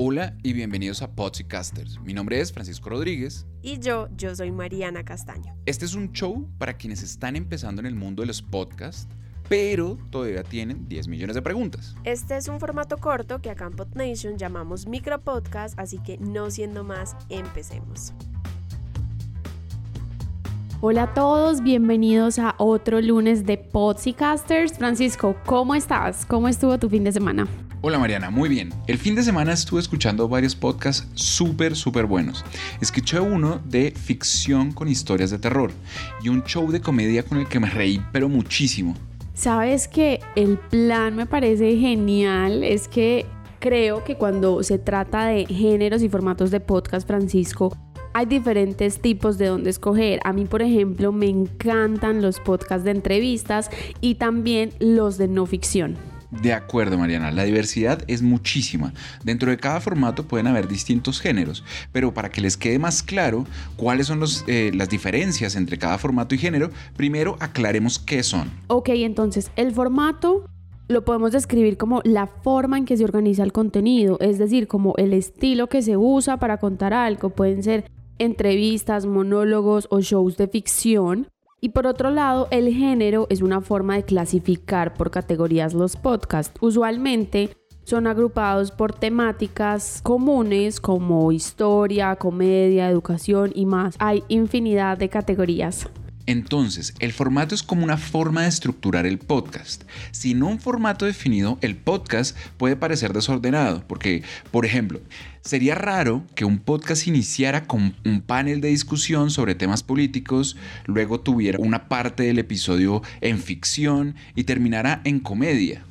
Hola y bienvenidos a Podcasters. Mi nombre es Francisco Rodríguez. Y yo, yo soy Mariana Castaño. Este es un show para quienes están empezando en el mundo de los podcasts, pero todavía tienen 10 millones de preguntas. Este es un formato corto que acá en PodNation llamamos micropodcast, así que no siendo más, empecemos. Hola a todos, bienvenidos a otro lunes de Podcasters. Francisco, ¿cómo estás? ¿Cómo estuvo tu fin de semana? Hola Mariana, muy bien. El fin de semana estuve escuchando varios podcasts súper, súper buenos. Escuché uno de ficción con historias de terror y un show de comedia con el que me reí, pero muchísimo. Sabes que el plan me parece genial, es que creo que cuando se trata de géneros y formatos de podcast, Francisco, hay diferentes tipos de dónde escoger. A mí, por ejemplo, me encantan los podcasts de entrevistas y también los de no ficción. De acuerdo, Mariana, la diversidad es muchísima. Dentro de cada formato pueden haber distintos géneros, pero para que les quede más claro cuáles son eh, las diferencias entre cada formato y género, primero aclaremos qué son. Ok, entonces el formato lo podemos describir como la forma en que se organiza el contenido, es decir, como el estilo que se usa para contar algo. Pueden ser entrevistas, monólogos o shows de ficción. Y por otro lado, el género es una forma de clasificar por categorías los podcasts. Usualmente son agrupados por temáticas comunes como historia, comedia, educación y más. Hay infinidad de categorías. Entonces, el formato es como una forma de estructurar el podcast. Sin un formato definido, el podcast puede parecer desordenado, porque, por ejemplo, sería raro que un podcast iniciara con un panel de discusión sobre temas políticos, luego tuviera una parte del episodio en ficción y terminara en comedia.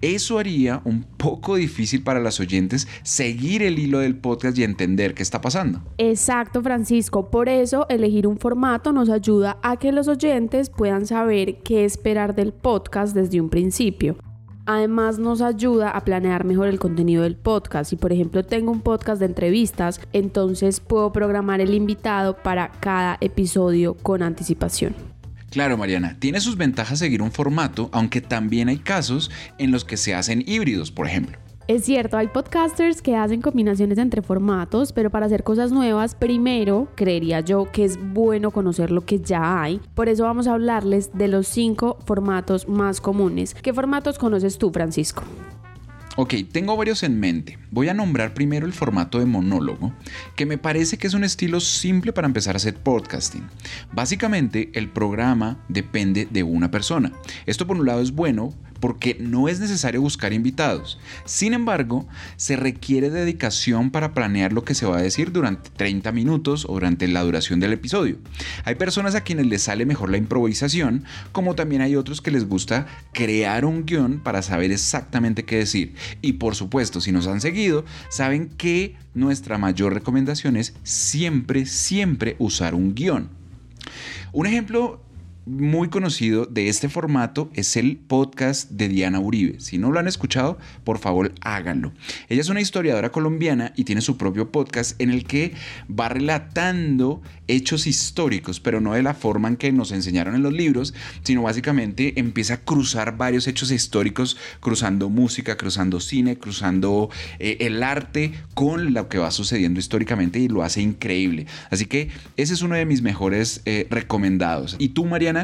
Eso haría un poco difícil para las oyentes seguir el hilo del podcast y entender qué está pasando. Exacto, Francisco. Por eso elegir un formato nos ayuda a que los oyentes puedan saber qué esperar del podcast desde un principio. Además nos ayuda a planear mejor el contenido del podcast. Si por ejemplo tengo un podcast de entrevistas, entonces puedo programar el invitado para cada episodio con anticipación. Claro, Mariana, tiene sus ventajas seguir un formato, aunque también hay casos en los que se hacen híbridos, por ejemplo. Es cierto, hay podcasters que hacen combinaciones entre formatos, pero para hacer cosas nuevas, primero creería yo que es bueno conocer lo que ya hay. Por eso vamos a hablarles de los cinco formatos más comunes. ¿Qué formatos conoces tú, Francisco? Ok, tengo varios en mente. Voy a nombrar primero el formato de monólogo, que me parece que es un estilo simple para empezar a hacer podcasting. Básicamente, el programa depende de una persona. Esto por un lado es bueno porque no es necesario buscar invitados. Sin embargo, se requiere dedicación para planear lo que se va a decir durante 30 minutos o durante la duración del episodio. Hay personas a quienes les sale mejor la improvisación, como también hay otros que les gusta crear un guion para saber exactamente qué decir. Y por supuesto, si nos han seguido, saben que nuestra mayor recomendación es siempre, siempre usar un guion. Un ejemplo muy conocido de este formato es el podcast de Diana Uribe. Si no lo han escuchado, por favor háganlo. Ella es una historiadora colombiana y tiene su propio podcast en el que va relatando hechos históricos, pero no de la forma en que nos enseñaron en los libros, sino básicamente empieza a cruzar varios hechos históricos, cruzando música, cruzando cine, cruzando eh, el arte con lo que va sucediendo históricamente y lo hace increíble. Así que ese es uno de mis mejores eh, recomendados. ¿Y tú, Mariana?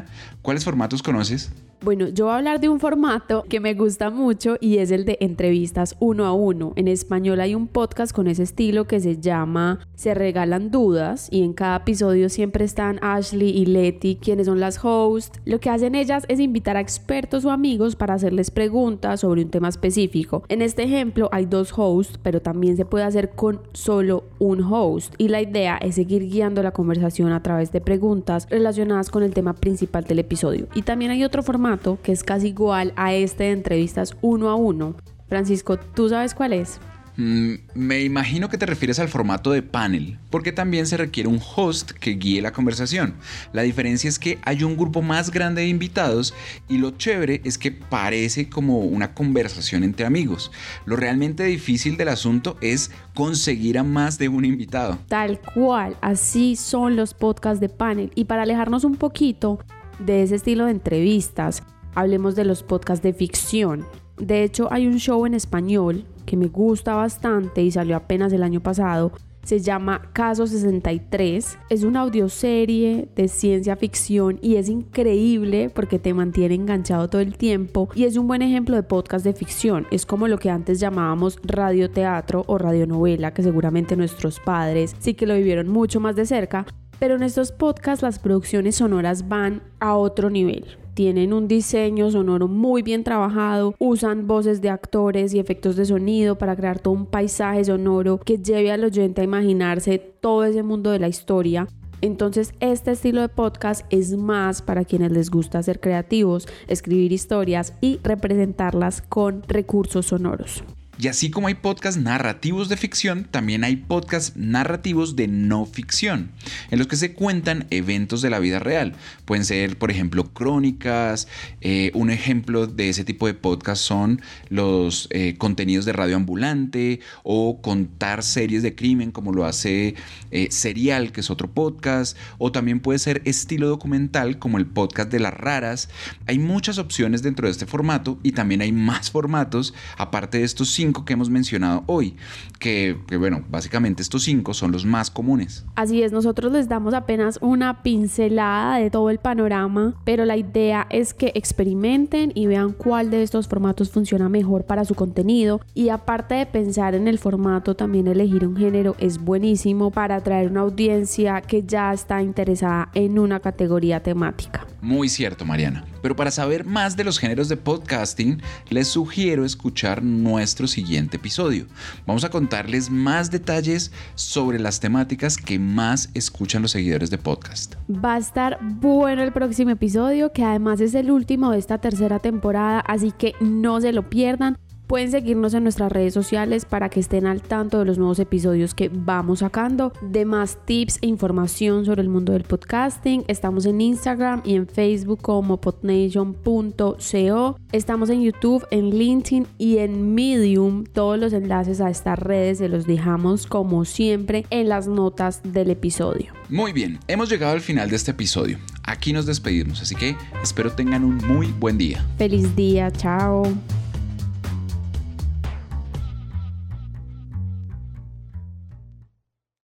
¿Cuáles formatos conoces? Bueno, yo voy a hablar de un formato que me gusta mucho y es el de entrevistas uno a uno. En español hay un podcast con ese estilo que se llama Se regalan dudas y en cada episodio siempre están Ashley y Letty, quienes son las hosts. Lo que hacen ellas es invitar a expertos o amigos para hacerles preguntas sobre un tema específico. En este ejemplo hay dos hosts, pero también se puede hacer con solo un host y la idea es seguir guiando la conversación a través de preguntas relacionadas con el tema principal del episodio. Y también hay otro formato que es casi igual a este de entrevistas uno a uno. Francisco, ¿tú sabes cuál es? Mm, me imagino que te refieres al formato de panel, porque también se requiere un host que guíe la conversación. La diferencia es que hay un grupo más grande de invitados y lo chévere es que parece como una conversación entre amigos. Lo realmente difícil del asunto es conseguir a más de un invitado. Tal cual, así son los podcasts de panel. Y para alejarnos un poquito de ese estilo de entrevistas, hablemos de los podcasts de ficción. De hecho, hay un show en español que me gusta bastante y salió apenas el año pasado. Se llama Caso 63. Es una audioserie de ciencia ficción y es increíble porque te mantiene enganchado todo el tiempo y es un buen ejemplo de podcast de ficción. Es como lo que antes llamábamos radioteatro o radionovela, que seguramente nuestros padres sí que lo vivieron mucho más de cerca. Pero en estos podcasts las producciones sonoras van a otro nivel tienen un diseño sonoro muy bien trabajado, usan voces de actores y efectos de sonido para crear todo un paisaje sonoro que lleve al oyente a imaginarse todo ese mundo de la historia. Entonces este estilo de podcast es más para quienes les gusta ser creativos, escribir historias y representarlas con recursos sonoros. Y así como hay podcasts narrativos de ficción, también hay podcasts narrativos de no ficción, en los que se cuentan eventos de la vida real. Pueden ser, por ejemplo, crónicas. Eh, un ejemplo de ese tipo de podcast son los eh, contenidos de radio ambulante o contar series de crimen, como lo hace eh, Serial, que es otro podcast. O también puede ser estilo documental, como el podcast de las raras. Hay muchas opciones dentro de este formato y también hay más formatos, aparte de estos que hemos mencionado hoy, que, que, bueno, básicamente estos cinco son los más comunes. Así es, nosotros les damos apenas una pincelada de todo el panorama, pero la idea es que experimenten y vean cuál de estos formatos funciona mejor para su contenido y aparte de pensar en el formato, también elegir un género es buenísimo para atraer una audiencia que ya está interesada en una categoría temática. Muy cierto, Mariana. Pero para saber más de los géneros de podcasting, les sugiero escuchar nuestro siguiente episodio. Vamos a contarles más detalles sobre las temáticas que más escuchan los seguidores de podcast. Va a estar bueno el próximo episodio, que además es el último de esta tercera temporada, así que no se lo pierdan. Pueden seguirnos en nuestras redes sociales para que estén al tanto de los nuevos episodios que vamos sacando, de más tips e información sobre el mundo del podcasting. Estamos en Instagram y en Facebook como podnation.co. Estamos en YouTube, en LinkedIn y en Medium. Todos los enlaces a estas redes se los dejamos como siempre en las notas del episodio. Muy bien, hemos llegado al final de este episodio. Aquí nos despedimos, así que espero tengan un muy buen día. Feliz día, chao.